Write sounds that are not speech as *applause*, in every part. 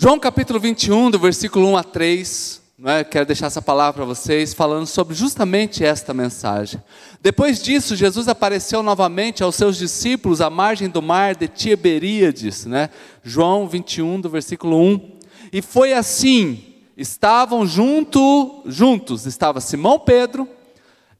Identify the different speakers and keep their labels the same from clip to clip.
Speaker 1: João capítulo 21, do versículo 1 a 3, é? quero deixar essa palavra para vocês, falando sobre justamente esta mensagem. Depois disso, Jesus apareceu novamente aos seus discípulos à margem do mar de Tiberíades, né? João 21, do versículo 1. E foi assim: estavam junto, juntos, estava Simão Pedro,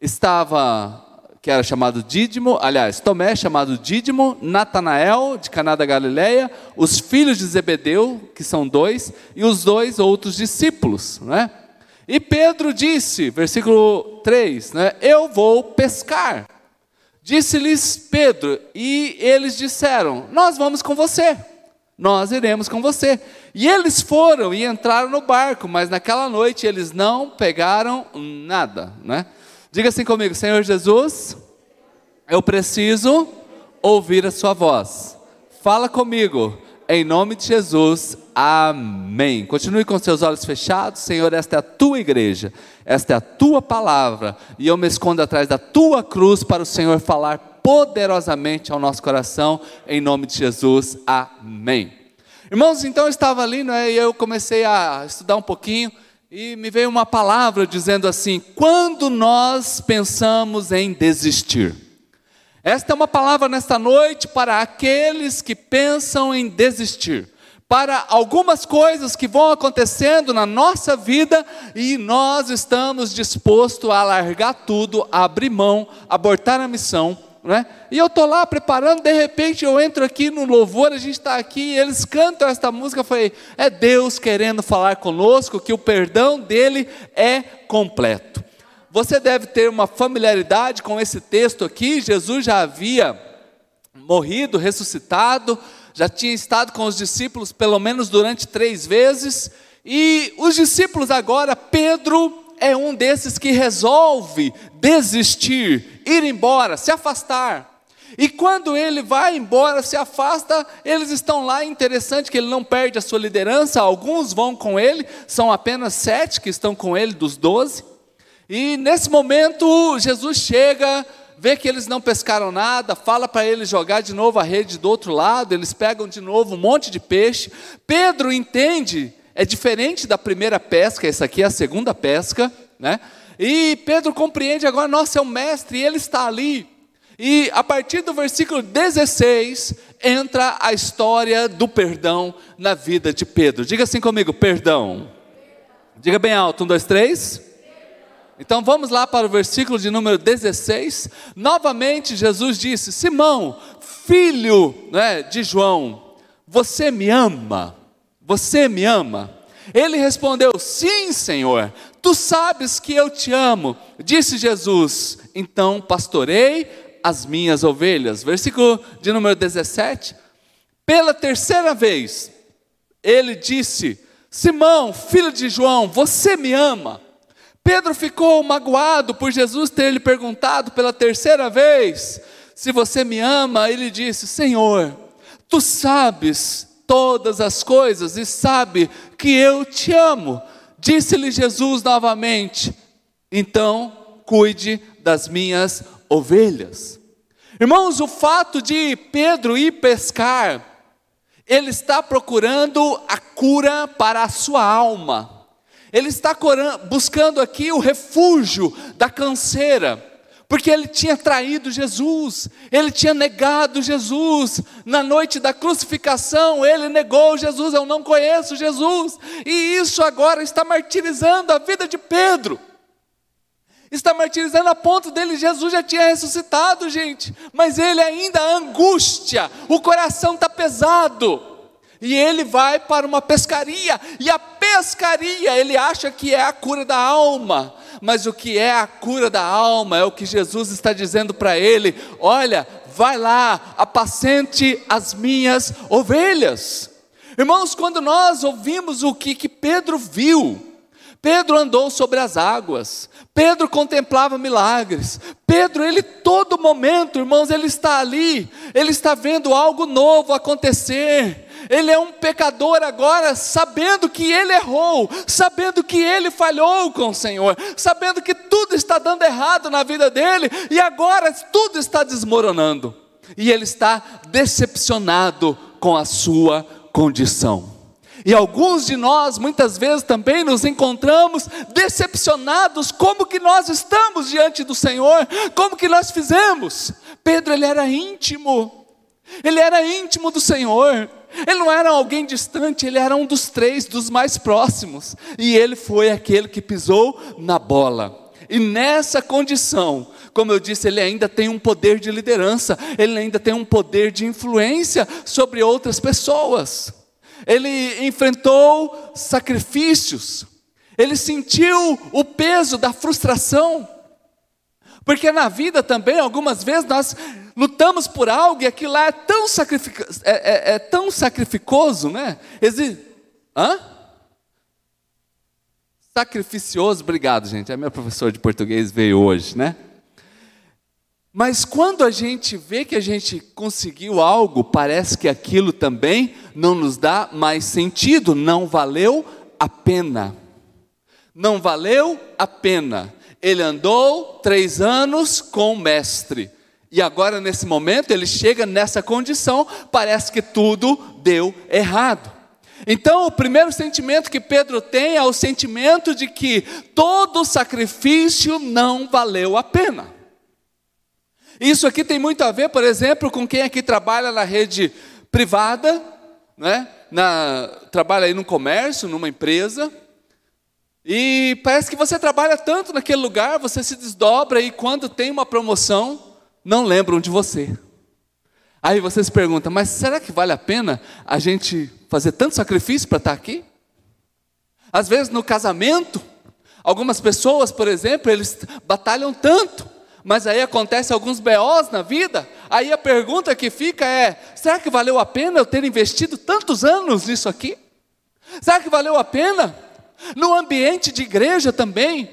Speaker 1: estava que era chamado Dídimo, aliás, Tomé, chamado Dídimo, Natanael, de Caná da Galileia, os filhos de Zebedeu, que são dois, e os dois outros discípulos, né? E Pedro disse, versículo 3, né, eu vou pescar. Disse-lhes Pedro, e eles disseram, nós vamos com você, nós iremos com você. E eles foram e entraram no barco, mas naquela noite eles não pegaram nada, né? Diga assim comigo, Senhor Jesus, eu preciso ouvir a Sua voz. Fala comigo, em nome de Jesus, amém. Continue com seus olhos fechados, Senhor, esta é a tua igreja, esta é a tua palavra, e eu me escondo atrás da tua cruz para o Senhor falar poderosamente ao nosso coração, em nome de Jesus, amém. Irmãos, então eu estava ali, né, e eu comecei a estudar um pouquinho, e me veio uma palavra dizendo assim: quando nós pensamos em desistir. Esta é uma palavra nesta noite para aqueles que pensam em desistir, para algumas coisas que vão acontecendo na nossa vida e nós estamos dispostos a largar tudo, a abrir mão, abortar a missão né? E eu estou lá preparando, de repente eu entro aqui no louvor, a gente está aqui, e eles cantam esta música, foi é Deus querendo falar conosco, que o perdão dele é completo. Você deve ter uma familiaridade com esse texto aqui, Jesus já havia morrido, ressuscitado, já tinha estado com os discípulos pelo menos durante três vezes, e os discípulos agora, Pedro é um desses que resolve desistir, ir embora, se afastar. E quando ele vai embora, se afasta, eles estão lá. Interessante que ele não perde a sua liderança. Alguns vão com ele, são apenas sete que estão com ele dos doze. E nesse momento, Jesus chega, vê que eles não pescaram nada, fala para eles jogar de novo a rede do outro lado. Eles pegam de novo um monte de peixe. Pedro entende é diferente da primeira pesca, essa aqui é a segunda pesca, né? E Pedro compreende agora, nossa, é o mestre, ele está ali. E a partir do versículo 16, entra a história do perdão na vida de Pedro. Diga assim comigo: perdão. Diga bem alto: um, dois, três. Então vamos lá para o versículo de número 16. Novamente Jesus disse: Simão, filho né, de João, você me ama? Você me ama? Ele respondeu: Sim, Senhor, tu sabes que eu te amo. Disse Jesus: Então pastorei as minhas ovelhas. Versículo de número 17. Pela terceira vez, ele disse: Simão, filho de João, você me ama? Pedro ficou magoado por Jesus ter lhe perguntado pela terceira vez: Se você me ama, ele disse: Senhor, tu sabes todas as coisas e sabe que eu te amo. Disse-lhe Jesus novamente: então cuide das minhas ovelhas. Irmãos, o fato de Pedro ir pescar, ele está procurando a cura para a sua alma. Ele está buscando aqui o refúgio da canseira porque ele tinha traído Jesus, ele tinha negado Jesus. Na noite da crucificação, ele negou Jesus, eu não conheço Jesus. E isso agora está martirizando a vida de Pedro. Está martirizando a ponto dele, Jesus já tinha ressuscitado, gente, mas ele ainda angústia, o coração está pesado. E ele vai para uma pescaria, e a pescaria ele acha que é a cura da alma, mas o que é a cura da alma é o que Jesus está dizendo para ele: olha, vai lá, apacente as minhas ovelhas. Irmãos, quando nós ouvimos o que, que Pedro viu, Pedro andou sobre as águas, Pedro contemplava milagres, Pedro, ele todo momento, irmãos, ele está ali, ele está vendo algo novo acontecer, ele é um pecador agora, sabendo que ele errou, sabendo que ele falhou com o Senhor, sabendo que tudo está dando errado na vida dele e agora tudo está desmoronando. E ele está decepcionado com a sua condição. E alguns de nós, muitas vezes, também nos encontramos decepcionados. Como que nós estamos diante do Senhor? Como que nós fizemos? Pedro, ele era íntimo. Ele era íntimo do Senhor. Ele não era alguém distante, ele era um dos três, dos mais próximos. E ele foi aquele que pisou na bola. E nessa condição, como eu disse, ele ainda tem um poder de liderança, ele ainda tem um poder de influência sobre outras pessoas. Ele enfrentou sacrifícios, ele sentiu o peso da frustração. Porque na vida também, algumas vezes, nós lutamos por algo e aquilo lá é tão, é, é, é tão sacrificoso, né? Exi Hã? Sacrificioso, obrigado, gente. É meu professor de português veio hoje, né? Mas quando a gente vê que a gente conseguiu algo, parece que aquilo também não nos dá mais sentido, não valeu a pena. Não valeu a pena. Ele andou três anos com o mestre. E agora, nesse momento, ele chega nessa condição, parece que tudo deu errado. Então, o primeiro sentimento que Pedro tem é o sentimento de que todo sacrifício não valeu a pena. Isso aqui tem muito a ver, por exemplo, com quem aqui trabalha na rede privada, né? na, trabalha aí no comércio, numa empresa, e parece que você trabalha tanto naquele lugar, você se desdobra e quando tem uma promoção, não lembram de você. Aí você se pergunta, mas será que vale a pena a gente fazer tanto sacrifício para estar aqui? Às vezes no casamento, algumas pessoas, por exemplo, eles batalham tanto mas aí acontece alguns BOs na vida, aí a pergunta que fica é: será que valeu a pena eu ter investido tantos anos nisso aqui? Será que valeu a pena? No ambiente de igreja também,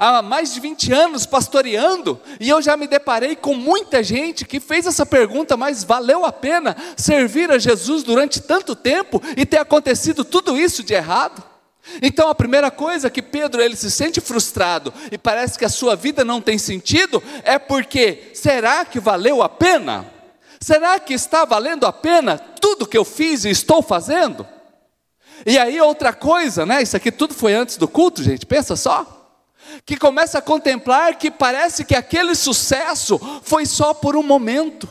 Speaker 1: há mais de 20 anos pastoreando, e eu já me deparei com muita gente que fez essa pergunta, mas valeu a pena servir a Jesus durante tanto tempo e ter acontecido tudo isso de errado? Então a primeira coisa que Pedro ele se sente frustrado e parece que a sua vida não tem sentido é porque será que valeu a pena? Será que está valendo a pena tudo que eu fiz e estou fazendo? E aí outra coisa, né? Isso aqui tudo foi antes do culto, gente. Pensa só. Que começa a contemplar que parece que aquele sucesso foi só por um momento.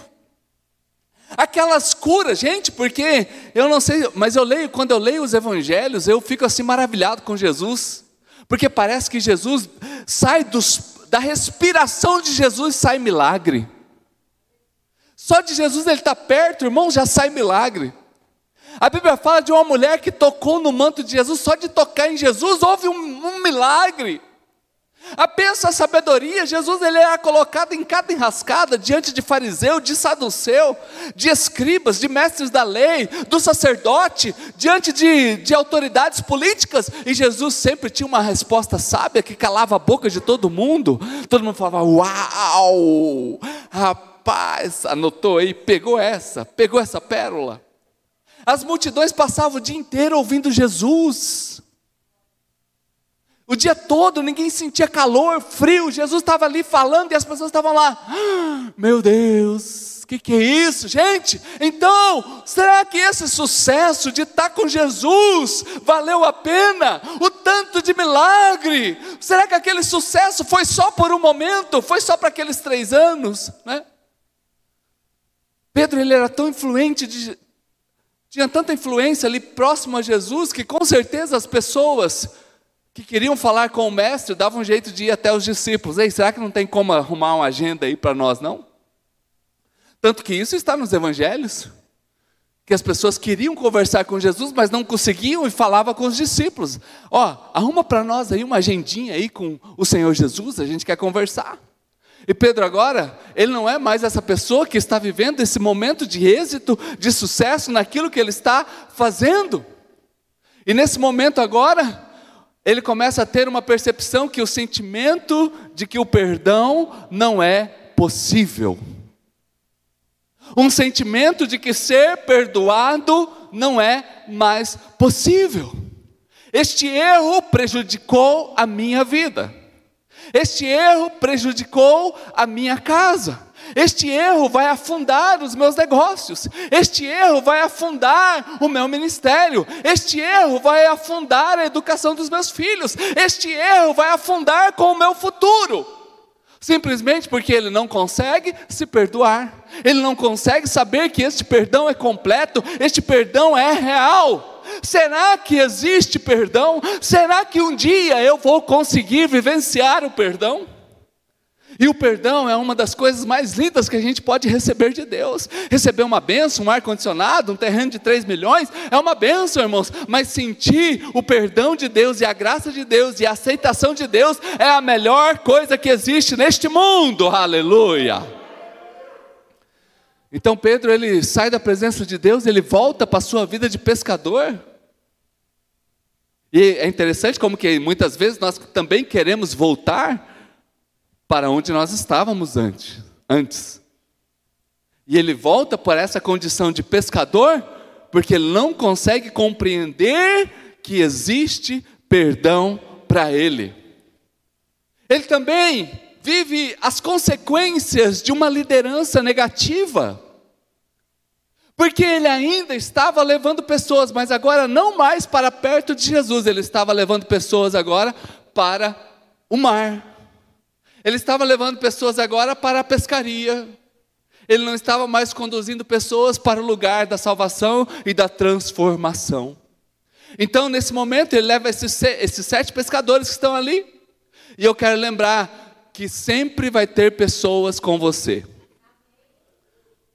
Speaker 1: Aquelas curas, gente, porque eu não sei, mas eu leio, quando eu leio os evangelhos, eu fico assim maravilhado com Jesus, porque parece que Jesus sai dos, da respiração de Jesus sai milagre. Só de Jesus ele está perto, irmão, já sai milagre. A Bíblia fala de uma mulher que tocou no manto de Jesus, só de tocar em Jesus houve um, um milagre. Apensa a sabedoria, Jesus ele era colocado em cada enrascada, diante de fariseu, de saduceu, de escribas, de mestres da lei, do sacerdote, diante de, de autoridades políticas, e Jesus sempre tinha uma resposta sábia que calava a boca de todo mundo. Todo mundo falava: Uau! Rapaz, anotou aí, pegou essa, pegou essa pérola. As multidões passavam o dia inteiro ouvindo Jesus. O dia todo ninguém sentia calor, frio. Jesus estava ali falando e as pessoas estavam lá. Ah, meu Deus, o que, que é isso, gente? Então, será que esse sucesso de estar com Jesus valeu a pena? O tanto de milagre? Será que aquele sucesso foi só por um momento? Foi só para aqueles três anos? Né? Pedro ele era tão influente de, tinha tanta influência ali próximo a Jesus que com certeza as pessoas que queriam falar com o mestre davam um jeito de ir até os discípulos. Ei, será que não tem como arrumar uma agenda aí para nós, não? Tanto que isso está nos evangelhos. Que as pessoas queriam conversar com Jesus, mas não conseguiam e falava com os discípulos. Ó, arruma para nós aí uma agendinha aí com o Senhor Jesus, a gente quer conversar. E Pedro agora, ele não é mais essa pessoa que está vivendo esse momento de êxito, de sucesso naquilo que ele está fazendo. E nesse momento agora, ele começa a ter uma percepção que o sentimento de que o perdão não é possível. Um sentimento de que ser perdoado não é mais possível. Este erro prejudicou a minha vida. Este erro prejudicou a minha casa. Este erro vai afundar os meus negócios. Este erro vai afundar o meu ministério. Este erro vai afundar a educação dos meus filhos. Este erro vai afundar com o meu futuro. Simplesmente porque ele não consegue se perdoar. Ele não consegue saber que este perdão é completo, este perdão é real. Será que existe perdão? Será que um dia eu vou conseguir vivenciar o perdão? E o perdão é uma das coisas mais lindas que a gente pode receber de Deus. Receber uma benção, um ar-condicionado, um terreno de 3 milhões, é uma benção, irmãos. Mas sentir o perdão de Deus e a graça de Deus e a aceitação de Deus é a melhor coisa que existe neste mundo. Aleluia. Então Pedro, ele sai da presença de Deus, ele volta para a sua vida de pescador. E é interessante como que muitas vezes nós também queremos voltar para onde nós estávamos antes. antes. E ele volta para essa condição de pescador, porque ele não consegue compreender que existe perdão para ele. Ele também vive as consequências de uma liderança negativa. Porque ele ainda estava levando pessoas, mas agora não mais para perto de Jesus, ele estava levando pessoas agora para o mar. Ele estava levando pessoas agora para a pescaria. Ele não estava mais conduzindo pessoas para o lugar da salvação e da transformação. Então, nesse momento, ele leva esses, sete pescadores que estão ali. E eu quero lembrar que sempre vai ter pessoas com você.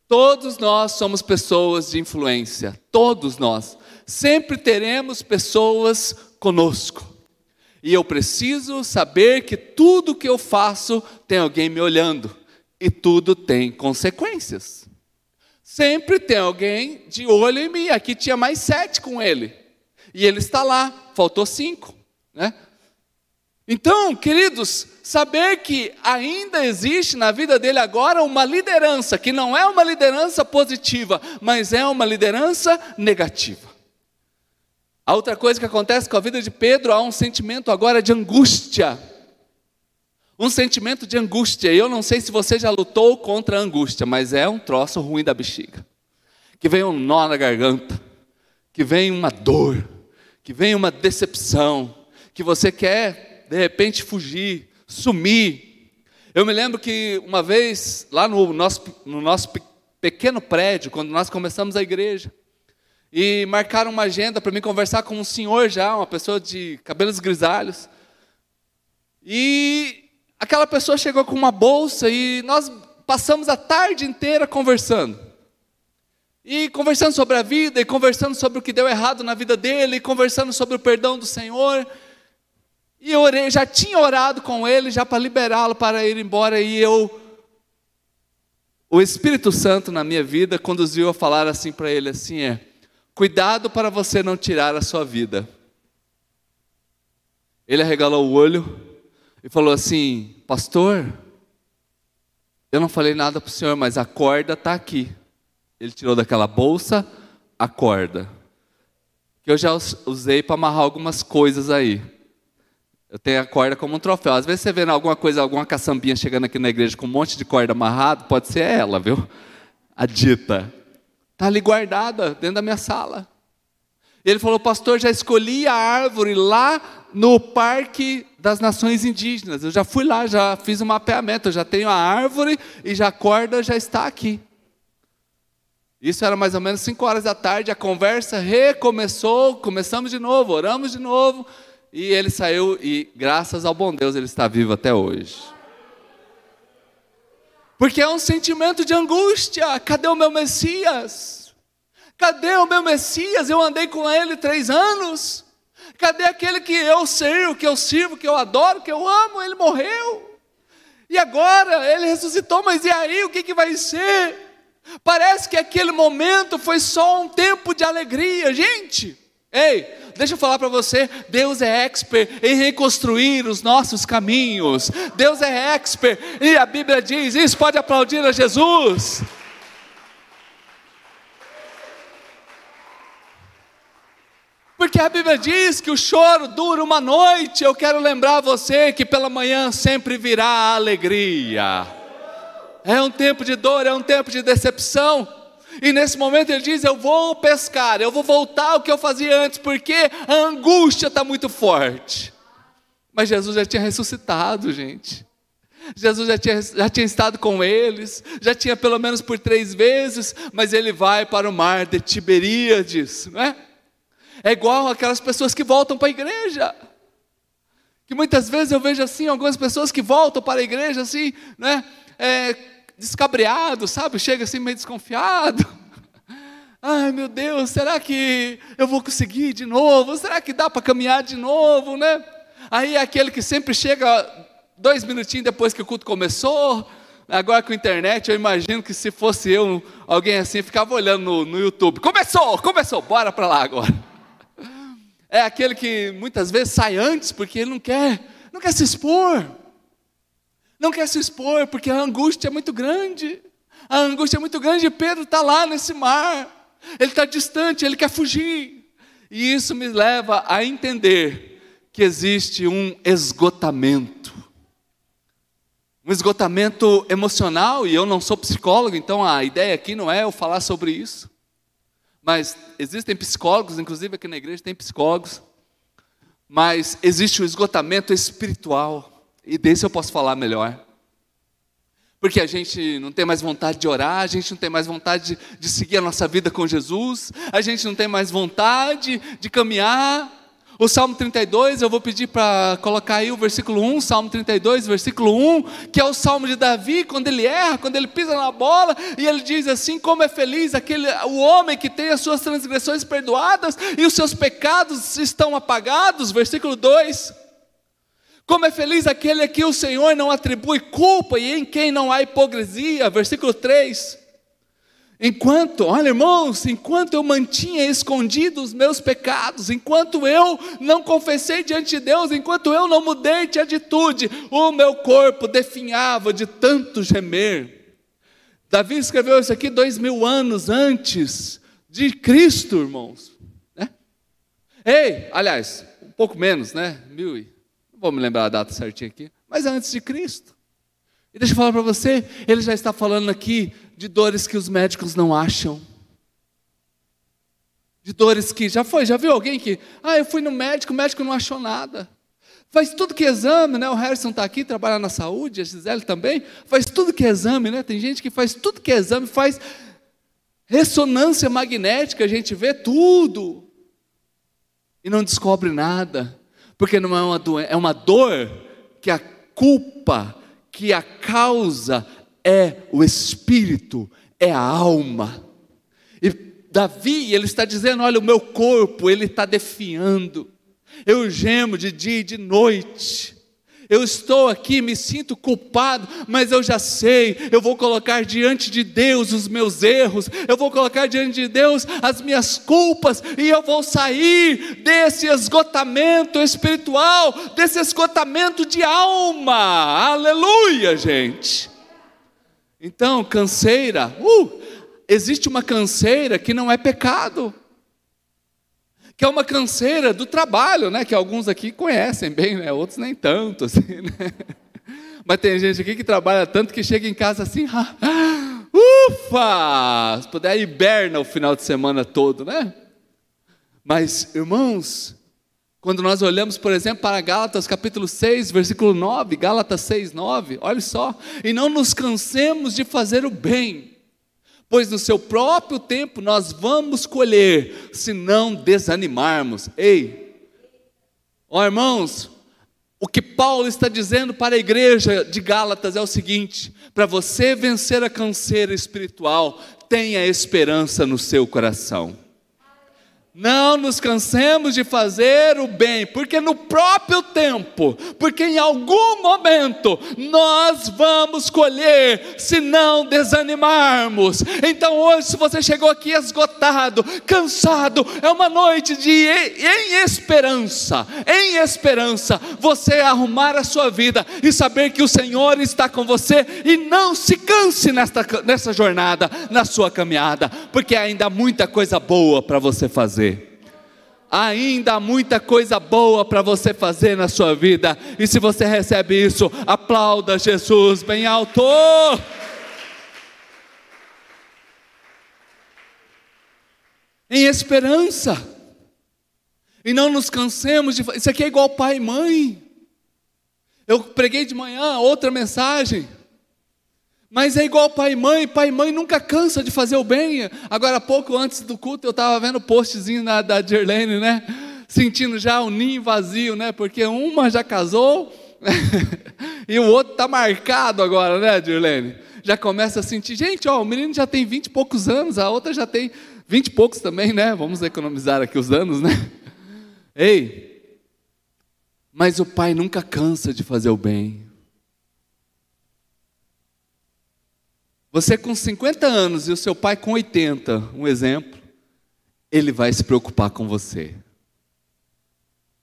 Speaker 1: Todos nós somos pessoas de influência. Todos nós. Sempre teremos pessoas conosco. E eu preciso saber que tudo que eu faço tem alguém me olhando. E tudo tem consequências. Sempre tem alguém de olho em mim. Aqui tinha mais sete com ele. E ele está lá, faltou cinco. Né? Então, queridos, saber que ainda existe na vida dele agora uma liderança, que não é uma liderança positiva, mas é uma liderança negativa. A outra coisa que acontece com a vida de Pedro, há um sentimento agora de angústia. Um sentimento de angústia. Eu não sei se você já lutou contra a angústia, mas é um troço ruim da bexiga. Que vem um nó na garganta, que vem uma dor, que vem uma decepção, que você quer de repente fugir, sumir. Eu me lembro que uma vez, lá no nosso, no nosso pequeno prédio, quando nós começamos a igreja, e marcaram uma agenda para mim conversar com um senhor já, uma pessoa de cabelos grisalhos. E aquela pessoa chegou com uma bolsa e nós passamos a tarde inteira conversando. E conversando sobre a vida, e conversando sobre o que deu errado na vida dele, e conversando sobre o perdão do Senhor. E eu orei, já tinha orado com ele, já para liberá-lo para ir embora, e eu. O Espírito Santo na minha vida conduziu a falar assim para ele: assim, é. Cuidado para você não tirar a sua vida. Ele arregalou o olho e falou assim: Pastor, eu não falei nada para o senhor, mas a corda está aqui. Ele tirou daquela bolsa a corda, que eu já usei para amarrar algumas coisas aí. Eu tenho a corda como um troféu. Às vezes você vê alguma coisa, alguma caçambinha chegando aqui na igreja com um monte de corda amarrado, pode ser ela, viu? A dita. Está ali guardada dentro da minha sala. Ele falou, pastor, já escolhi a árvore lá no Parque das Nações Indígenas. Eu já fui lá, já fiz um mapeamento, eu já tenho a árvore e já a corda já está aqui. Isso era mais ou menos 5 horas da tarde, a conversa recomeçou, começamos de novo, oramos de novo, e ele saiu e graças ao bom Deus ele está vivo até hoje. Porque é um sentimento de angústia. Cadê o meu Messias? Cadê o meu Messias? Eu andei com ele três anos. Cadê aquele que eu sei, que eu sirvo, que eu adoro, que eu amo? Ele morreu. E agora ele ressuscitou, mas e aí o que, que vai ser? Parece que aquele momento foi só um tempo de alegria, gente. Ei, deixa eu falar para você, Deus é expert em reconstruir os nossos caminhos. Deus é expert e a Bíblia diz, isso pode aplaudir a Jesus. Porque a Bíblia diz que o choro dura uma noite. Eu quero lembrar você que pela manhã sempre virá a alegria. É um tempo de dor, é um tempo de decepção. E nesse momento ele diz: Eu vou pescar, eu vou voltar ao que eu fazia antes, porque a angústia está muito forte. Mas Jesus já tinha ressuscitado, gente. Jesus já tinha, já tinha estado com eles, já tinha pelo menos por três vezes, mas ele vai para o mar de Tiberíades, não é? É igual aquelas pessoas que voltam para a igreja. Que muitas vezes eu vejo assim, algumas pessoas que voltam para a igreja assim, né? É, descabreado, sabe? Chega assim meio desconfiado. *laughs* Ai meu Deus, será que eu vou conseguir de novo? Será que dá para caminhar de novo, né? Aí é aquele que sempre chega dois minutinhos depois que o culto começou. Agora com a internet, eu imagino que se fosse eu, alguém assim, ficava olhando no, no YouTube. Começou, começou, bora para lá agora. *laughs* É aquele que muitas vezes sai antes porque ele não quer, não quer se expor. Não quer se expor porque a angústia é muito grande. A angústia é muito grande e Pedro está lá nesse mar. Ele está distante, ele quer fugir. E isso me leva a entender que existe um esgotamento. Um esgotamento emocional, e eu não sou psicólogo, então a ideia aqui não é eu falar sobre isso. Mas existem psicólogos, inclusive aqui na igreja tem psicólogos. Mas existe o esgotamento espiritual, e desse eu posso falar melhor. Porque a gente não tem mais vontade de orar, a gente não tem mais vontade de, de seguir a nossa vida com Jesus, a gente não tem mais vontade de caminhar. O Salmo 32, eu vou pedir para colocar aí o versículo 1, Salmo 32, versículo 1, que é o Salmo de Davi, quando ele erra, quando ele pisa na bola, e ele diz assim: como é feliz aquele, o homem que tem as suas transgressões perdoadas e os seus pecados estão apagados, versículo 2. Como é feliz aquele a que o Senhor não atribui culpa e em quem não há hipocrisia. Versículo 3. Enquanto, olha irmãos, enquanto eu mantinha escondidos os meus pecados, enquanto eu não confessei diante de Deus, enquanto eu não mudei de atitude, o meu corpo definhava de tanto gemer. Davi escreveu isso aqui dois mil anos antes de Cristo, irmãos. Né? Ei, aliás, um pouco menos, né? Mil e vou me lembrar a data certinha aqui, mas antes de Cristo. E deixa eu falar para você, ele já está falando aqui de dores que os médicos não acham. De dores que já foi, já viu alguém que, ah, eu fui no médico, o médico não achou nada. Faz tudo que é exame, né? O Harrison está aqui, trabalha na saúde, a Gisele também, faz tudo que é exame, né? Tem gente que faz tudo que é exame, faz ressonância magnética, a gente vê tudo e não descobre nada. Porque não é uma doença, é uma dor que a culpa, que a causa é o espírito, é a alma. E Davi, ele está dizendo: olha, o meu corpo, ele está defiando. Eu gemo de dia e de noite. Eu estou aqui, me sinto culpado, mas eu já sei, eu vou colocar diante de Deus os meus erros, eu vou colocar diante de Deus as minhas culpas, e eu vou sair desse esgotamento espiritual, desse esgotamento de alma. Aleluia, gente. Então, canseira, uh, existe uma canseira que não é pecado que é uma canseira do trabalho, né? Que alguns aqui conhecem bem, né? Outros nem tanto, assim, *laughs* né? Mas tem gente aqui que trabalha tanto que chega em casa assim, ah, ufa! Se puder, hiberna o final de semana todo, né? Mas, irmãos, quando nós olhamos, por exemplo, para Gálatas capítulo 6, versículo 9, Gálatas 6, 9, olha só, e não nos cansemos de fazer o bem, pois no seu próprio tempo nós vamos colher, se não desanimarmos. Ei, ó irmãos, o que Paulo está dizendo para a igreja de Gálatas é o seguinte: para você vencer a canseira espiritual, tenha esperança no seu coração. Não nos cansemos de fazer o bem, porque no próprio tempo, porque em algum momento nós vamos colher, se não desanimarmos. Então hoje, se você chegou aqui esgotado, cansado, é uma noite de em esperança, em esperança, você arrumar a sua vida e saber que o Senhor está com você e não se canse nesta, nessa jornada, na sua caminhada, porque ainda há muita coisa boa para você fazer ainda há muita coisa boa para você fazer na sua vida. E se você recebe isso, aplauda Jesus bem alto. Em esperança. E não nos cansemos de. Isso aqui é igual pai e mãe. Eu preguei de manhã outra mensagem. Mas é igual pai e mãe, pai e mãe nunca cansa de fazer o bem. Agora, pouco antes do culto, eu estava vendo o postzinho da, Dirlene, né? Sentindo já o ninho vazio, né? Porque uma já casou *laughs* e o outro está marcado agora, né, Dirlene? Já começa a sentir, gente, ó, o menino já tem vinte e poucos anos, a outra já tem vinte e poucos também, né? Vamos economizar aqui os anos, né? Ei, mas o pai nunca cansa de fazer o bem. Você com 50 anos e o seu pai com 80, um exemplo, ele vai se preocupar com você.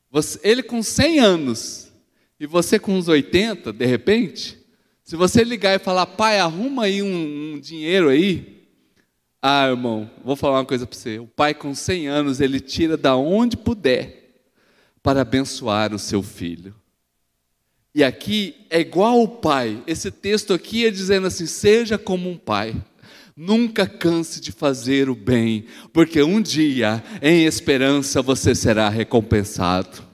Speaker 1: você ele com 100 anos e você com uns 80, de repente, se você ligar e falar, pai, arruma aí um, um dinheiro aí, ah, irmão, vou falar uma coisa para você. O pai com 100 anos, ele tira da onde puder para abençoar o seu filho. E aqui é igual o pai. Esse texto aqui é dizendo assim: seja como um pai. Nunca canse de fazer o bem, porque um dia, em esperança, você será recompensado.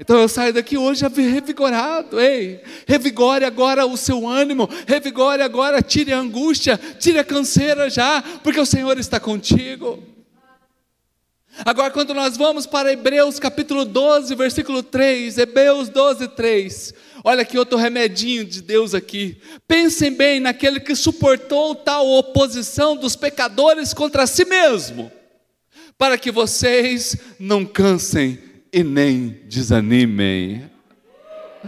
Speaker 1: Então eu saio daqui hoje revigorado, ei, revigore agora o seu ânimo, revigore agora, tire a angústia, tire a canseira já, porque o Senhor está contigo. Agora, quando nós vamos para Hebreus capítulo 12, versículo 3, Hebreus 12, 3, olha que outro remedinho de Deus aqui. Pensem bem naquele que suportou tal oposição dos pecadores contra si mesmo, para que vocês não cansem e nem desanimem.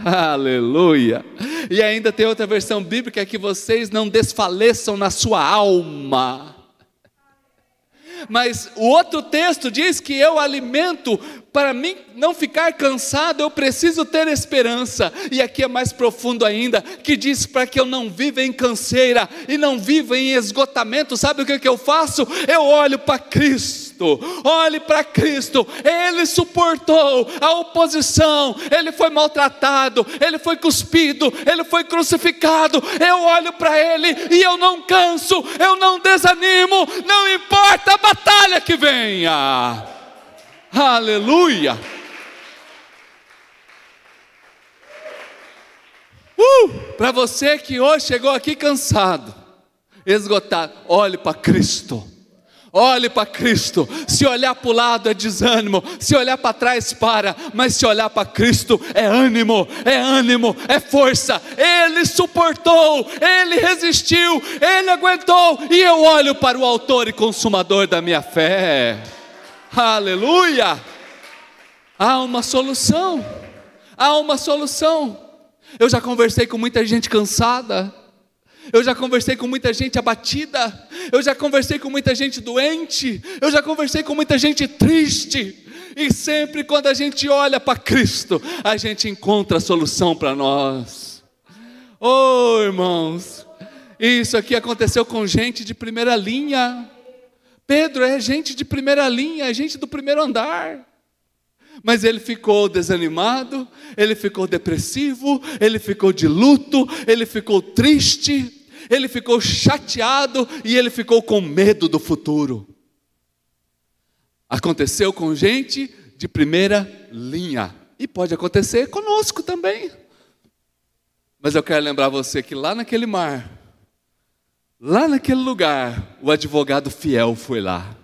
Speaker 1: Aleluia! E ainda tem outra versão bíblica que vocês não desfaleçam na sua alma mas o outro texto diz que eu alimento para mim não ficar cansado, eu preciso ter esperança. E aqui é mais profundo ainda, que diz para que eu não viva em canseira e não viva em esgotamento. Sabe o que, que eu faço? Eu olho para Cristo. Olhe para Cristo, Ele suportou a oposição, Ele foi maltratado, Ele foi cuspido, Ele foi crucificado. Eu olho para Ele e eu não canso, eu não desanimo, não importa a batalha que venha. Aleluia! Uh, para você que hoje chegou aqui cansado, esgotado, olhe para Cristo. Olhe para Cristo. Se olhar para o lado é desânimo, se olhar para trás para, mas se olhar para Cristo é ânimo, é ânimo, é força. Ele suportou, ele resistiu, ele aguentou, e eu olho para o Autor e Consumador da minha fé. Aleluia! Há uma solução. Há uma solução. Eu já conversei com muita gente cansada. Eu já conversei com muita gente abatida. Eu já conversei com muita gente doente. Eu já conversei com muita gente triste. E sempre quando a gente olha para Cristo, a gente encontra a solução para nós. Oh, irmãos, isso aqui aconteceu com gente de primeira linha. Pedro é gente de primeira linha, é gente do primeiro andar. Mas ele ficou desanimado, ele ficou depressivo, ele ficou de luto, ele ficou triste, ele ficou chateado e ele ficou com medo do futuro. Aconteceu com gente de primeira linha e pode acontecer conosco também. Mas eu quero lembrar você que lá naquele mar, Lá naquele lugar, o advogado fiel foi lá.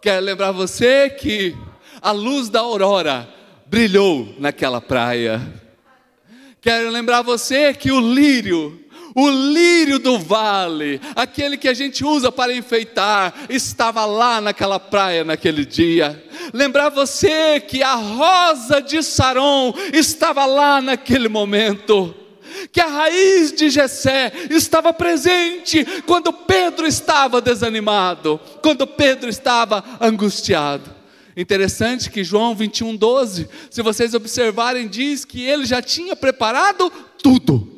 Speaker 1: Quero lembrar você que a luz da aurora brilhou naquela praia. Quero lembrar você que o lírio, o lírio do vale, aquele que a gente usa para enfeitar, estava lá naquela praia naquele dia. Lembrar você que a rosa de Saron estava lá naquele momento que a raiz de Jessé estava presente quando Pedro estava desanimado, quando Pedro estava angustiado. Interessante que João 21, 12, se vocês observarem, diz que ele já tinha preparado tudo.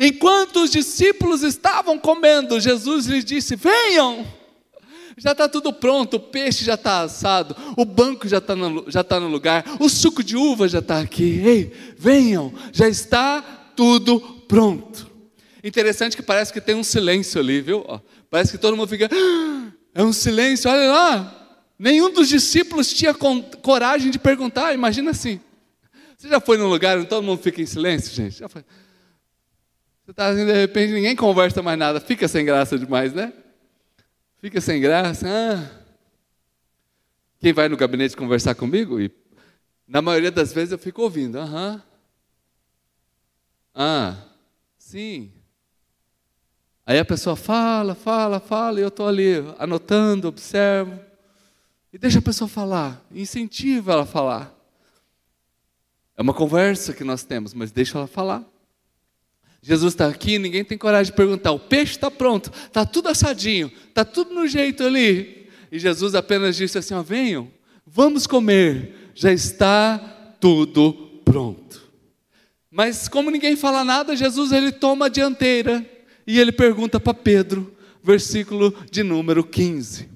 Speaker 1: Enquanto os discípulos estavam comendo, Jesus lhes disse: Venham já está tudo pronto, o peixe já está assado, o banco já está no, já tá no lugar, o suco de uva já está aqui. Ei, venham, já está tudo pronto. Interessante que parece que tem um silêncio ali, viu? Parece que todo mundo fica, ah, é um silêncio, olha lá. Nenhum dos discípulos tinha coragem de perguntar, imagina assim. Você já foi num lugar onde todo mundo fica em silêncio, gente? Já foi. Você está assim, de repente, ninguém conversa mais nada, fica sem graça demais, né? Fica sem graça. Ah. Quem vai no gabinete conversar comigo? E na maioria das vezes eu fico ouvindo. Aham. Ah, sim. Aí a pessoa fala, fala, fala, e eu estou ali anotando, observo. E deixa a pessoa falar, incentiva ela a falar. É uma conversa que nós temos, mas deixa ela falar. Jesus está aqui, ninguém tem coragem de perguntar. O peixe está pronto, está tudo assadinho, está tudo no jeito ali. E Jesus apenas disse assim: ó, venham, vamos comer, já está tudo pronto. Mas como ninguém fala nada, Jesus ele toma a dianteira e ele pergunta para Pedro, versículo de número 15.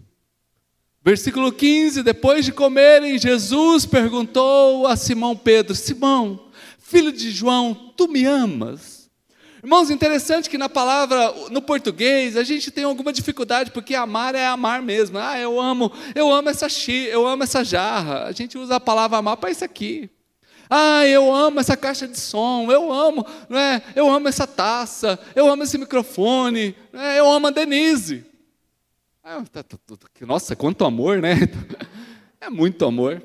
Speaker 1: Versículo 15: Depois de comerem, Jesus perguntou a Simão Pedro: Simão, filho de João, tu me amas? Irmãos, interessante que na palavra, no português, a gente tem alguma dificuldade, porque amar é amar mesmo. Ah, eu amo, eu amo essa chi, eu amo essa jarra. A gente usa a palavra amar para isso aqui. Ah, eu amo essa caixa de som, eu amo, não é? Eu amo essa taça, eu amo esse microfone, é? eu amo a Denise. Ah, tá, tá, tá, nossa, quanto amor, né? *laughs* É muito amor.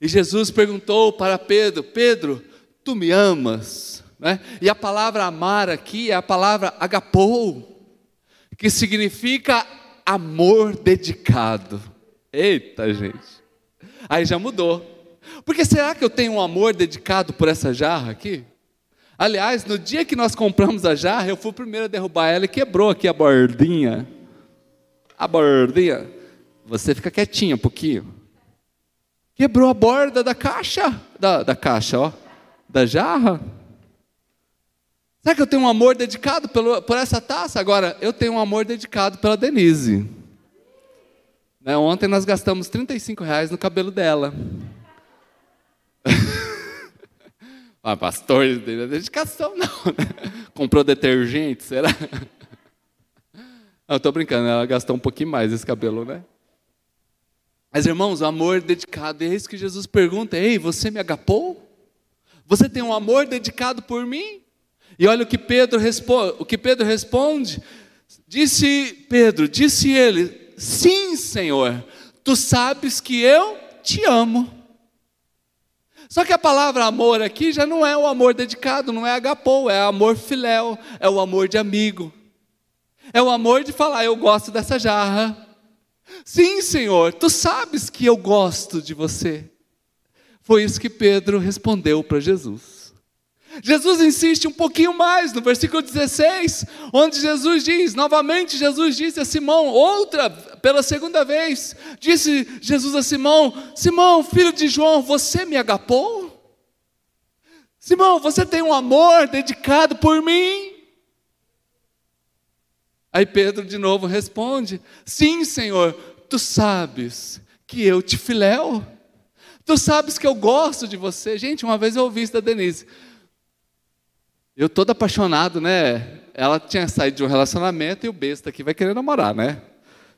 Speaker 1: E Jesus perguntou para Pedro: Pedro, tu me amas? Né? E a palavra amar aqui é a palavra agapou, que significa amor dedicado. Eita, gente. Aí já mudou. Porque será que eu tenho um amor dedicado por essa jarra aqui? Aliás, no dia que nós compramos a jarra, eu fui o primeiro a derrubar ela e quebrou aqui a bordinha a bordinha. Você fica quietinho um pouquinho. Quebrou a borda da caixa, da, da caixa, ó, da jarra. Será que eu tenho um amor dedicado pelo, por essa taça? Agora, eu tenho um amor dedicado pela Denise. Né, ontem nós gastamos 35 reais no cabelo dela. *laughs* ah, pastor, não dedicação não. Né? Comprou detergente, será? Eu estou brincando, ela gastou um pouquinho mais esse cabelo, né? Mas irmãos, o amor dedicado, é isso que Jesus pergunta: Ei, você me agapou? Você tem um amor dedicado por mim? E olha o que Pedro responde, o que Pedro responde. Disse Pedro, disse ele: Sim, Senhor, tu sabes que eu te amo. Só que a palavra amor aqui já não é o amor dedicado, não é agapou, é amor filéu, é o amor de amigo. É o amor de falar, eu gosto dessa jarra. Sim, Senhor, tu sabes que eu gosto de você. Foi isso que Pedro respondeu para Jesus. Jesus insiste um pouquinho mais no versículo 16, onde Jesus diz, novamente Jesus disse a Simão, outra, pela segunda vez, disse Jesus a Simão: Simão, filho de João, você me agapou? Simão, você tem um amor dedicado por mim? Aí Pedro de novo responde: Sim, Senhor, tu sabes que eu te filéu. Tu sabes que eu gosto de você. Gente, uma vez eu ouvi isso da Denise. Eu todo apaixonado, né? Ela tinha saído de um relacionamento e o besta aqui vai querer namorar, né?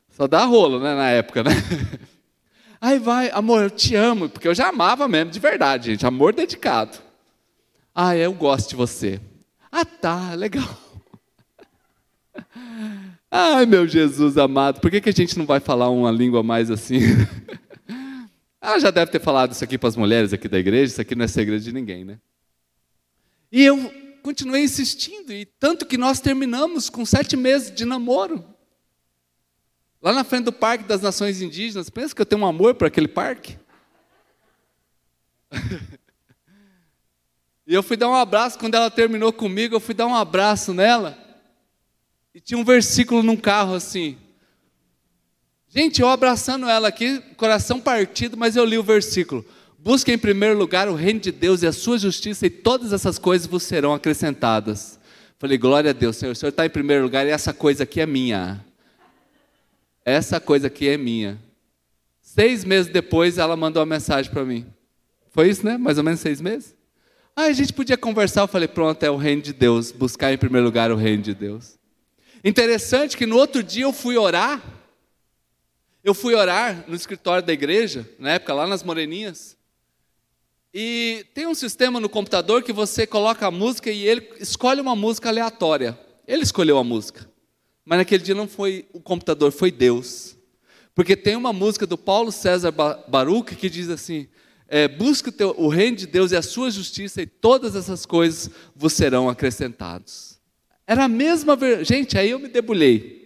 Speaker 1: Só dá rolo, né, na época, né? *laughs* Aí vai, amor, eu te amo, porque eu já amava mesmo, de verdade, gente, amor dedicado. Ah, eu gosto de você. Ah, tá, legal. *laughs* Ai, meu Jesus amado, por que, que a gente não vai falar uma língua mais assim? *laughs* Ela já deve ter falado isso aqui para as mulheres aqui da igreja, isso aqui não é segredo de ninguém, né? E eu continuei insistindo, e tanto que nós terminamos com sete meses de namoro. Lá na frente do Parque das Nações Indígenas, pensa que eu tenho um amor por aquele parque? *laughs* e eu fui dar um abraço, quando ela terminou comigo, eu fui dar um abraço nela. E tinha um versículo num carro assim. Gente, eu abraçando ela aqui, coração partido, mas eu li o versículo. Busque em primeiro lugar o reino de Deus e a sua justiça, e todas essas coisas vos serão acrescentadas. Falei, glória a Deus, Senhor, o Senhor está em primeiro lugar e essa coisa aqui é minha. Essa coisa aqui é minha. Seis meses depois, ela mandou uma mensagem para mim. Foi isso, né? Mais ou menos seis meses? Ah, a gente podia conversar. Eu falei, pronto, é o reino de Deus. Buscar em primeiro lugar o reino de Deus. Interessante que no outro dia eu fui orar. Eu fui orar no escritório da igreja, na época lá nas Moreninhas. E tem um sistema no computador que você coloca a música e ele escolhe uma música aleatória. Ele escolheu a música. Mas naquele dia não foi o computador, foi Deus. Porque tem uma música do Paulo César Baruch que diz assim: é, busque o, teu, o reino de Deus e a sua justiça, e todas essas coisas vos serão acrescentados. Era a mesma. Gente, aí eu me debulhei.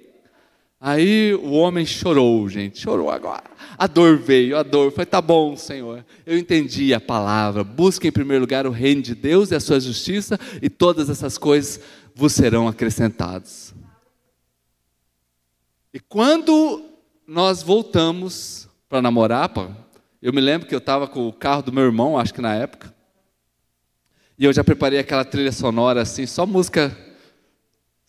Speaker 1: Aí o homem chorou, gente, chorou agora. A dor veio, a dor. Foi, tá bom, Senhor. Eu entendi a palavra. Busque em primeiro lugar o reino de Deus e a sua justiça, e todas essas coisas vos serão acrescentadas. E quando nós voltamos para namorar, eu me lembro que eu estava com o carro do meu irmão, acho que na época, e eu já preparei aquela trilha sonora assim, só música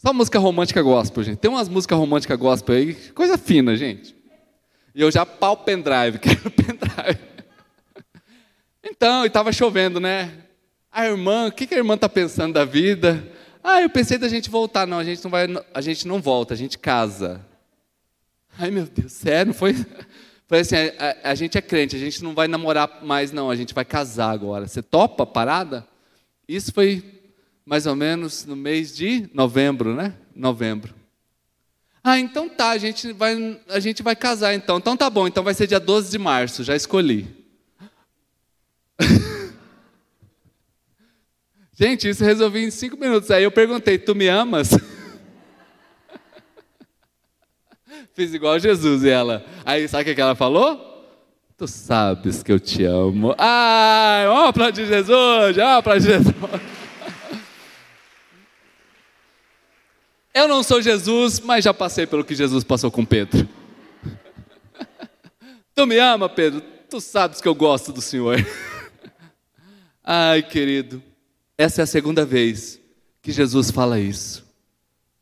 Speaker 1: só música romântica gospel, gente. Tem umas músicas românticas gospel aí, coisa fina, gente. E eu já pau pendrive, *laughs* quero pendrive. Então, e estava chovendo, né? A irmã, o que, que a irmã está pensando da vida? Ah, eu pensei da gente voltar. Não, a gente não vai, a gente não volta, a gente casa. Ai, meu Deus, sério? Foi, *laughs* foi assim, a, a, a gente é crente, a gente não vai namorar mais, não, a gente vai casar agora. Você topa a parada? Isso foi mais ou menos no mês de novembro, né? Novembro. Ah, então tá, a gente vai, a gente vai casar então. Então tá bom, então vai ser dia 12 de março, já escolhi. *laughs* gente, isso resolvi em cinco minutos. Aí eu perguntei, tu me amas? *laughs* Fiz igual Jesus e ela. Aí sabe o que ela falou? Tu sabes que eu te amo. Ai, vamos aplaudir Jesus, vamos aplaudir Jesus. Eu não sou Jesus, mas já passei pelo que Jesus passou com Pedro. *laughs* tu me ama, Pedro? Tu sabes que eu gosto do Senhor. *laughs* Ai, querido, essa é a segunda vez que Jesus fala isso.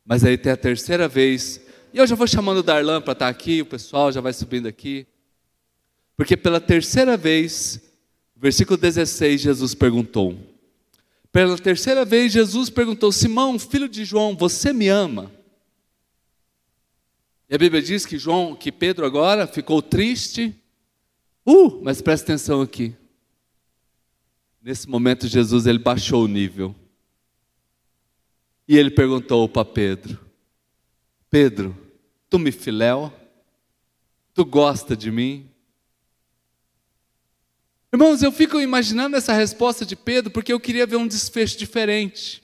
Speaker 1: Mas aí tem a terceira vez, e eu já vou chamando o Darlan para estar aqui, o pessoal já vai subindo aqui. Porque pela terceira vez, versículo 16, Jesus perguntou: pela terceira vez, Jesus perguntou: Simão, filho de João, você me ama? E a Bíblia diz que João, que Pedro agora ficou triste. Uh, mas presta atenção aqui. Nesse momento, Jesus ele baixou o nível. E ele perguntou para Pedro: Pedro, tu me filéu? Tu gosta de mim? Irmãos, eu fico imaginando essa resposta de Pedro porque eu queria ver um desfecho diferente.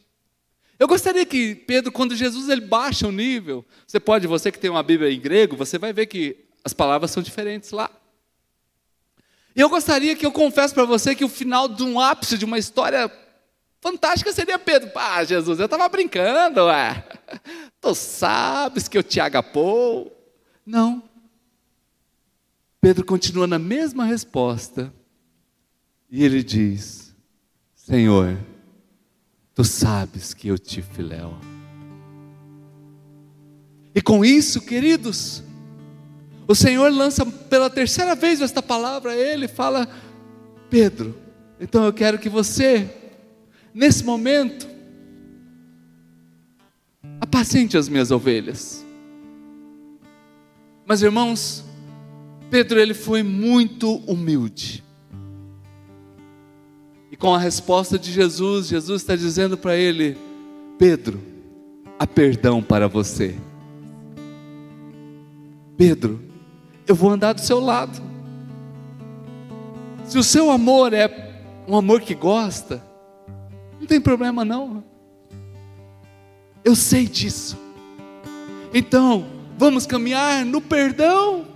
Speaker 1: Eu gostaria que Pedro, quando Jesus ele baixa o nível, você pode, você que tem uma Bíblia em grego, você vai ver que as palavras são diferentes lá. E eu gostaria que eu confesse para você que o final de um ápice de uma história fantástica seria Pedro. Ah, Jesus, eu estava brincando, ué. *laughs* Tu sabes que eu te agapou. Não. Pedro continua na mesma resposta e ele diz: Senhor, tu sabes que eu te filéu. E com isso, queridos, o Senhor lança pela terceira vez esta palavra a ele, fala: Pedro, então eu quero que você, nesse momento, apacente as minhas ovelhas. Mas irmãos, Pedro ele foi muito humilde. E com a resposta de Jesus, Jesus está dizendo para ele: Pedro, há perdão para você. Pedro, eu vou andar do seu lado. Se o seu amor é um amor que gosta, não tem problema não. Eu sei disso. Então, vamos caminhar no perdão.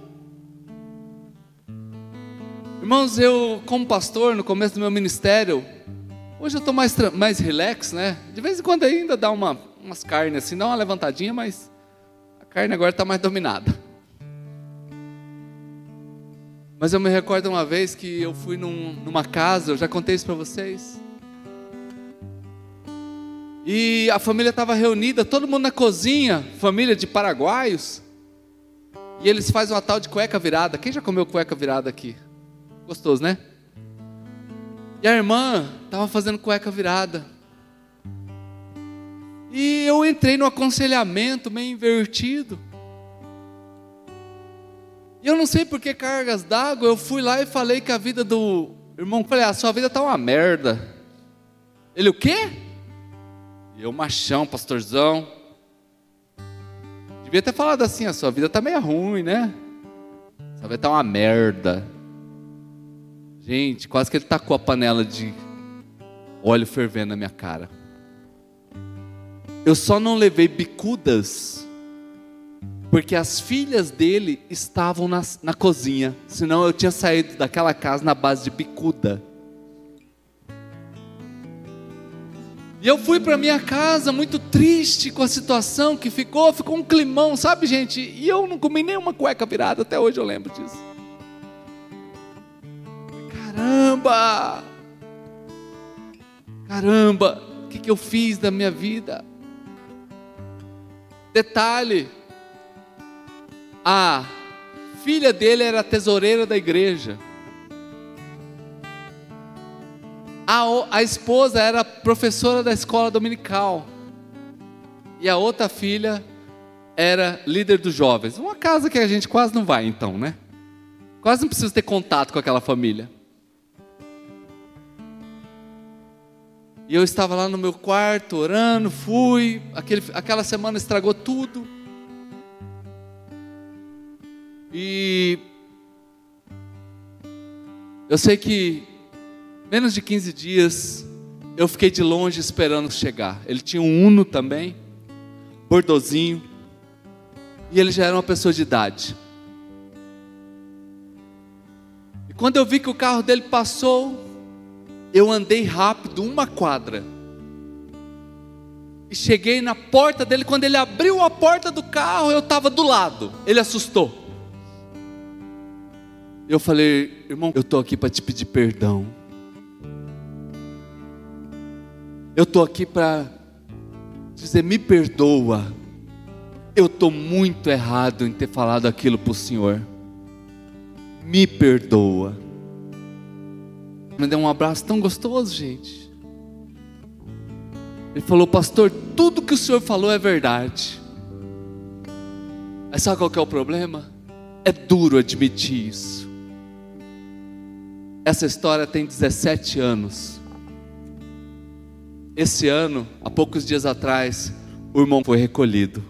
Speaker 1: Irmãos, eu, como pastor, no começo do meu ministério, hoje eu estou mais, mais relax, né? De vez em quando ainda dá uma, umas carnes assim, dá uma levantadinha, mas a carne agora está mais dominada. Mas eu me recordo uma vez que eu fui num, numa casa, eu já contei isso para vocês. E a família estava reunida, todo mundo na cozinha, família de paraguaios. E eles fazem uma tal de cueca virada. Quem já comeu cueca virada aqui? Gostoso, né? E a irmã estava fazendo cueca virada. E eu entrei no aconselhamento meio invertido. E eu não sei por que cargas d'água, eu fui lá e falei que a vida do irmão, falei, a sua vida tá uma merda. Ele o quê? E eu machão, pastorzão. Devia ter falado assim, a sua vida tá meio ruim, né? Sua vida tá uma merda. Gente, quase que ele tacou a panela de óleo fervendo na minha cara. Eu só não levei bicudas porque as filhas dele estavam na, na cozinha, senão eu tinha saído daquela casa na base de bicuda. E eu fui para minha casa muito triste com a situação que ficou, ficou um climão, sabe, gente? E eu não comi nenhuma cueca virada, até hoje eu lembro disso. Caramba! Caramba, o que, que eu fiz da minha vida? Detalhe, a filha dele era tesoureira da igreja. A, a esposa era professora da escola dominical. E a outra filha era líder dos jovens. Uma casa que a gente quase não vai, então, né? Quase não precisa ter contato com aquela família. E eu estava lá no meu quarto orando, fui. Aquele, aquela semana estragou tudo. E eu sei que menos de 15 dias eu fiquei de longe esperando chegar. Ele tinha um Uno também, bordozinho, e ele já era uma pessoa de idade. E quando eu vi que o carro dele passou, eu andei rápido uma quadra. E cheguei na porta dele, quando ele abriu a porta do carro, eu estava do lado. Ele assustou. Eu falei, irmão, eu estou aqui para te pedir perdão. Eu estou aqui para dizer, me perdoa. Eu estou muito errado em ter falado aquilo para o Senhor. Me perdoa. Me deu um abraço tão gostoso, gente. Ele falou, pastor, tudo que o senhor falou é verdade. Mas sabe qual é o problema? É duro admitir isso. Essa história tem 17 anos. Esse ano, há poucos dias atrás, o irmão foi recolhido.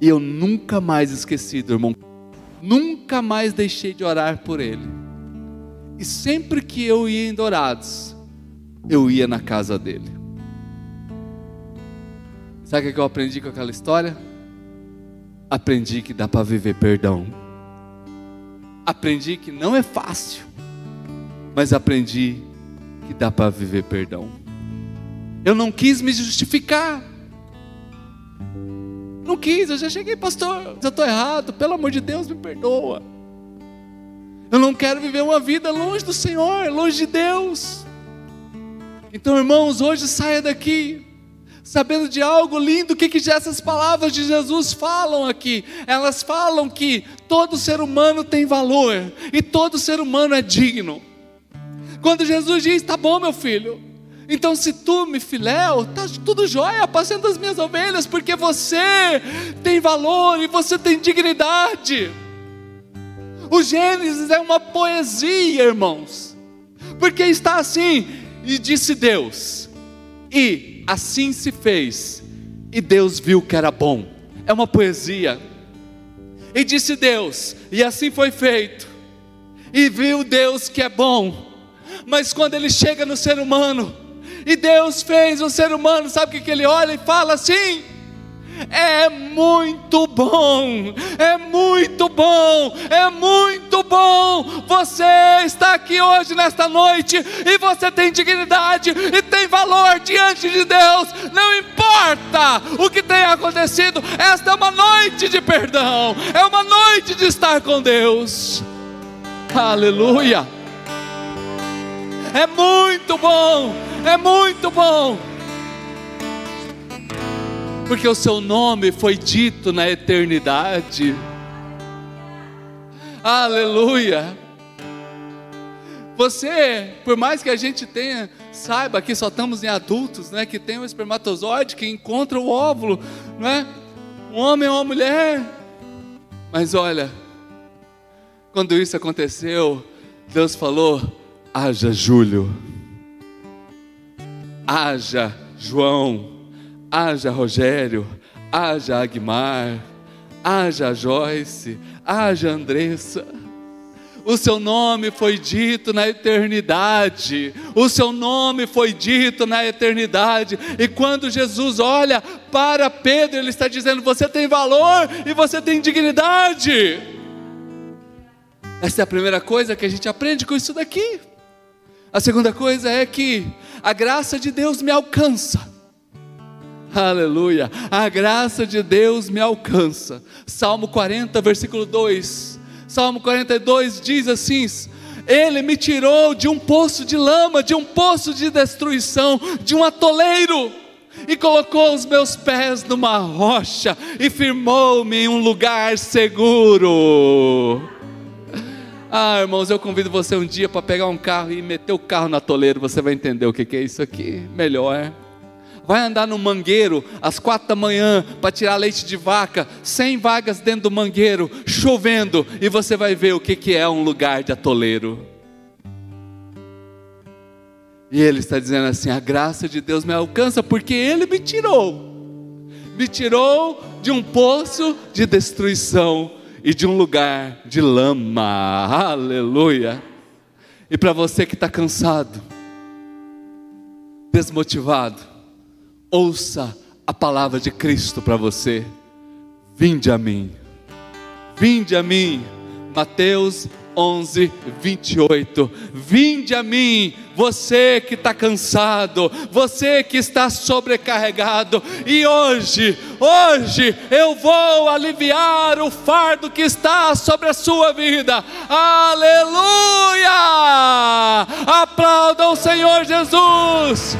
Speaker 1: E eu nunca mais esqueci do irmão. Nunca mais deixei de orar por ele. E sempre que eu ia em Dourados, eu ia na casa dele. Sabe o que eu aprendi com aquela história? Aprendi que dá para viver perdão aprendi que não é fácil, mas aprendi que dá para viver perdão. Eu não quis me justificar. Não quis, eu já cheguei, pastor, eu estou errado, pelo amor de Deus, me perdoa. Eu não quero viver uma vida longe do Senhor, longe de Deus. Então, irmãos, hoje saia daqui sabendo de algo lindo, o que, que essas palavras de Jesus falam aqui? Elas falam que todo ser humano tem valor e todo ser humano é digno. Quando Jesus diz: Tá bom, meu filho, então, se tu me filéu, tá tudo jóia, apacenta as minhas ovelhas, porque você tem valor e você tem dignidade. O Gênesis é uma poesia, irmãos, porque está assim, e disse Deus, e assim se fez, e Deus viu que era bom. É uma poesia. E disse Deus, e assim foi feito. E viu Deus que é bom. Mas quando ele chega no ser humano, e Deus fez o ser humano, sabe o que, que ele olha e fala assim? É muito bom, é muito bom, é muito bom. Você está aqui hoje, nesta noite, e você tem dignidade e tem valor diante de Deus. Não importa o que tenha acontecido, esta é uma noite de perdão, é uma noite de estar com Deus. Aleluia. É muito bom, é muito bom porque o seu nome foi dito na eternidade. Aleluia. Você, por mais que a gente tenha, saiba que só estamos em adultos, né? Que tem o espermatozoide que encontra o óvulo, não é? Um homem ou uma mulher. Mas olha, quando isso aconteceu, Deus falou: haja Júlio, haja João, haja Rogério, haja Agmar, haja Joyce, haja Andressa. O seu nome foi dito na eternidade. O seu nome foi dito na eternidade. E quando Jesus olha para Pedro, ele está dizendo: Você tem valor e você tem dignidade. Essa é a primeira coisa que a gente aprende com isso daqui. A segunda coisa é que a graça de Deus me alcança. Aleluia. A graça de Deus me alcança. Salmo 40, versículo 2. Salmo 42 diz assim: Ele me tirou de um poço de lama, de um poço de destruição, de um atoleiro, e colocou os meus pés numa rocha e firmou-me em um lugar seguro. Ah, irmãos, eu convido você um dia para pegar um carro e meter o carro no atoleiro, você vai entender o que é isso aqui. Melhor vai andar no mangueiro às quatro da manhã para tirar leite de vaca, sem vagas dentro do mangueiro, chovendo, e você vai ver o que, que é um lugar de atoleiro. E ele está dizendo assim: a graça de Deus me alcança porque ele me tirou, me tirou de um poço de destruição e de um lugar de lama, aleluia. E para você que está cansado, desmotivado, ouça a palavra de Cristo para você. Vinde a mim, vinde a mim. Mateus 11, 28. Vinde a mim, você que está cansado, você que está sobrecarregado, e hoje, hoje eu vou aliviar o fardo que está sobre a sua vida. Aleluia! Aplauda o Senhor Jesus.